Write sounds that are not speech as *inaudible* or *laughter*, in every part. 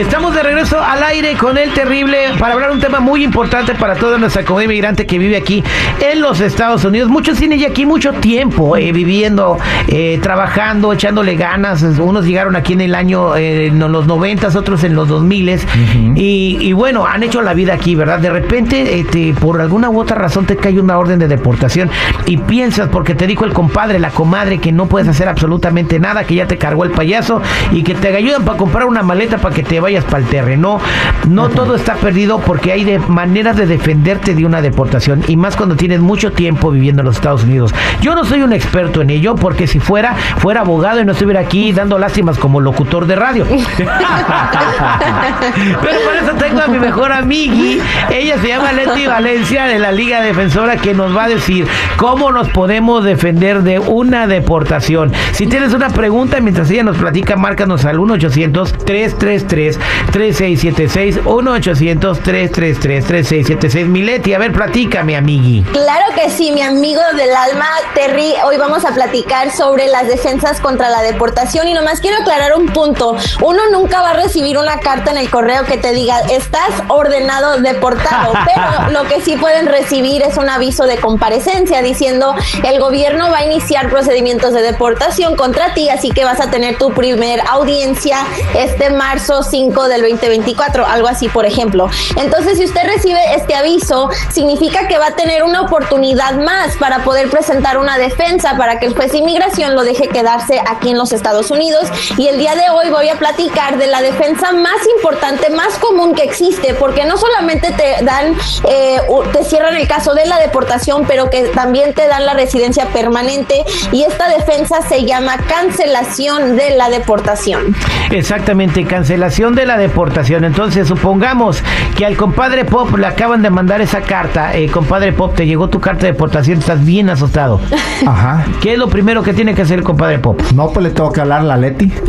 Estamos de regreso al aire con el terrible para hablar un tema muy importante para toda nuestra comunidad inmigrante que vive aquí en los Estados Unidos. Muchos tienen ya aquí mucho tiempo eh, viviendo, eh, trabajando, echándole ganas. Unos llegaron aquí en el año, eh, en los noventas, otros en los dos miles. y, y bueno, han hecho la vida aquí, ¿verdad? De repente, este, por alguna u otra razón te cae una orden de deportación y piensas porque te dijo el compadre, la comadre que no puedes hacer absolutamente nada, que ya te cargó el payaso y que te ayudan para comprar una maleta para que te vayas para el terreno. No todo está perdido porque hay de maneras de defenderte de una deportación y más cuando tienes mucho tiempo viviendo en los Estados Unidos. Yo no soy un experto en ello porque si fuera, fuera abogado y no estuviera aquí dando lástimas como locutor de radio. *laughs* Pero por eso tengo a mi mejor amigui. Ella se llama Leti Valencia de la Liga Defensora que nos va a decir cómo nos podemos defender de una deportación. Si tienes una pregunta mientras ella nos platica, márcanos al 1-800-333-3676. 1-800-333-3676. Mileti, a ver, platícame, amigui. Claro que sí, mi amigo del alma, Terry. Hoy vamos a platicar sobre las defensas contra la deportación y nomás quiero aclarar un punto. Uno nunca va a recibir una carta en el correo que te diga, estás ordenado deportado, *laughs* pero lo que sí pueden recibir es un aviso de comparecencia diciendo, el gobierno va a iniciar procedimientos de deportación contra ti, así que vas a tener tu primer audiencia este marzo 5 del 2024, algo así, por ejemplo. Entonces, si usted recibe este aviso, significa que va a tener una oportunidad más para poder presentar una defensa para que el juez de inmigración lo deje quedarse aquí en los Estados Unidos. Y el día de hoy voy a platicar de la defensa más importante, más común que existe, porque no solamente te dan, eh, te cierran el caso de la deportación, pero que también te dan la residencia permanente. Y esta defensa se llama cancelación de la deportación. Exactamente, cancelación de la deportación. Entonces, supongamos que al compadre Pop le acaban de mandar esa carta. Eh, compadre Pop, te llegó tu carta de deportación, estás bien asustado. *laughs* Ajá. ¿Qué es lo primero que tiene que hacer el compadre Pop? No, pues le tengo que hablar a la Leti. *laughs*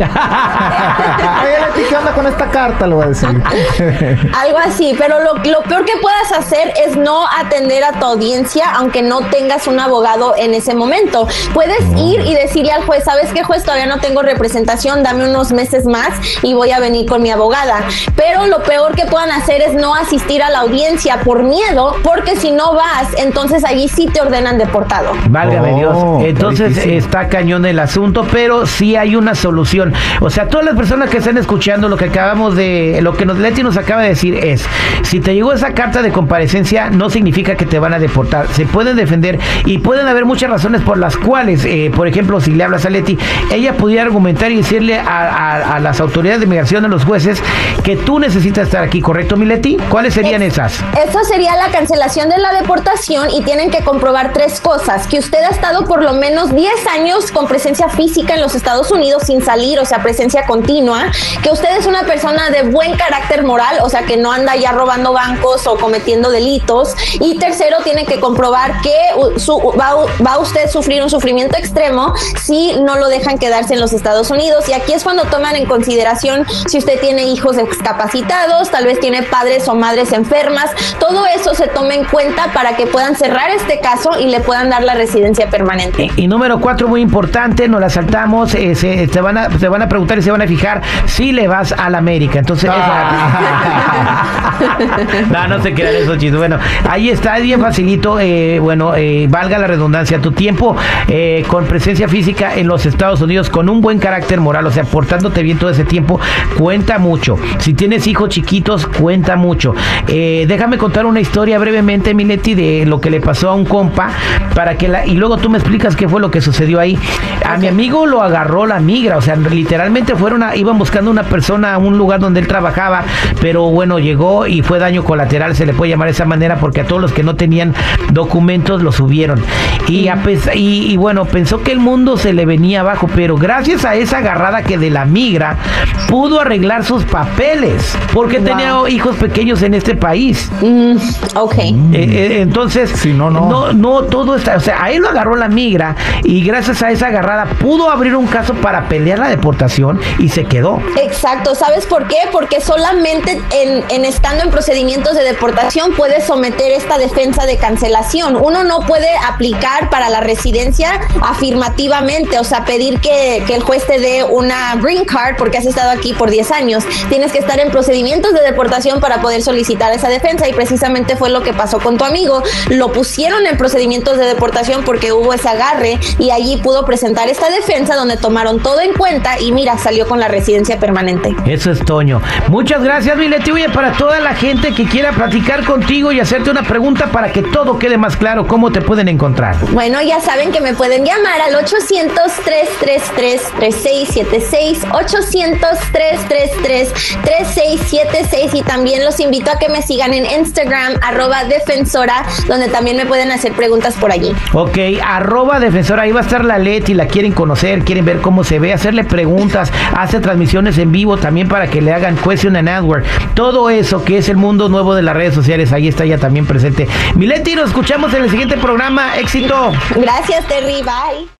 Oye, Leti, ¿qué onda con esta carta? Le voy a decir. *laughs* Algo así, pero lo, lo peor que puedas hacer es no atender a tu audiencia, aunque no tengas un abogado en ese momento. Puedes ir y decirle al juez, ¿sabes qué juez? Todavía no tengo representación, dame unos meses más y voy a venir con mi abogada. Pero lo peor que puedan hacer es no asistir a la audiencia por miedo, porque si no vas, entonces allí sí te ordenan deportado. Válgame Oh, Dios. Entonces está cañón el asunto, pero sí hay una solución. O sea, todas las personas que están escuchando lo que acabamos de, lo que nos Leti nos acaba de decir es, si te llegó esa carta de comparecencia, no significa que te van a deportar. Se pueden defender y pueden haber muchas razones por las cuales, eh, por ejemplo, si le hablas a Leti, ella pudiera argumentar y decirle a, a- a las autoridades de migración, a los jueces, que tú necesitas estar aquí, ¿correcto, mi Leti? ¿Cuáles serían esas? Eso sería la cancelación de la deportación y tienen que comprobar tres cosas. Que usted ha estado por lo menos 10 años con presencia física en los Estados Unidos sin salir, o sea, presencia continua. Que usted es una persona de buen carácter moral, o sea, que no anda ya robando bancos o cometiendo delitos. Y tercero, tiene que comprobar que va, va usted sufrir un sufrimiento extremo si no lo dejan quedarse en los Estados Unidos. Y aquí es cuando toman en consideración si usted tiene hijos discapacitados, tal vez tiene padres o madres enfermas. Todo eso se toma en cuenta para que puedan cerrar este caso y le puedan dar la residencia permanente. Y, número cuatro, muy importante, nos la saltamos, eh, se, van a, te van a preguntar y se van a fijar si le vas a la América. Entonces, esa- *laughs* no, no se quedan esos chistes. Bueno, ahí está, es bien facilito. eh, bueno, eh, valga la redundancia, tu tiempo eh, con presencia física en los Estados Unidos, con un buen carácter moral, o sea, portándote bien todo ese tiempo, cuenta mucho. Si tienes hijos chiquitos, cuenta mucho. Déjame contar una historia brevemente, Mileti, de lo que le pasó a un compa, para que la, y luego tú me explicas qué fue lo que sucedió ahí. A mi amigo lo agarró la migra, o sea, literalmente fueron a, iban buscando una persona a un lugar donde él trabajaba, pero bueno, llegó y fue daño colateral, se le puede llamar de esa manera, porque a todos los que no tenían documentos lo subieron. Y, a y, y bueno, pensó que el mundo se le venía abajo, pero gracias a esa agarrada que de la migra, pudo arreglar sus papeles, porque tenía hijos pequeños en este país. Mm, ok. Eh, eh, entonces, Sí, no, no. no, no, todo está, o sea, a él lo agarró la migra y gracias a esa agarrada pudo abrir un caso para pelear la deportación y se quedó. Exacto, ¿sabes por qué? Porque solamente en, estando en procedimientos de deportación puedes someter esta defensa de cancelación. Uno no puede aplicar para la residencia afirmativamente, o sea, pedir que, que el juez te dé una green card porque has estado aquí por 10 años. tienes que estar en procedimientos de deportación para poder solicitar esa defensa y precisamente fue lo que pasó con tu amigo. Lo pusieron en procedimientos de deportación porque hubo ese agarre y allí pudo presentar esta defensa donde tomaron todo en cuenta y mira, salió con la residencia permanente. Eso es Toño. Muchas gracias, Mileti. Oye, para toda la gente que quiera platicar contigo y hacerte una pregunta para que todo quede más claro, ¿cómo te pueden encontrar? Bueno, ya saben que me pueden llamar al 800-333-3676, 800-333-3676 y también los invito a que me sigan en Instagram, arroba defensora, donde también me pueden hacer preguntas por allí. Ok, arroba defensora, ahí va a estar la Leti, la quieren conocer, quieren ver cómo se ve, hacerle preguntas, hace transmisiones en vivo también para que le hagan question and answer. Todo eso que es el mundo nuevo de las redes sociales, ahí está ya también presente. Mileti, nos escuchamos en el siguiente programa. Éxito. Gracias, Terry. Bye.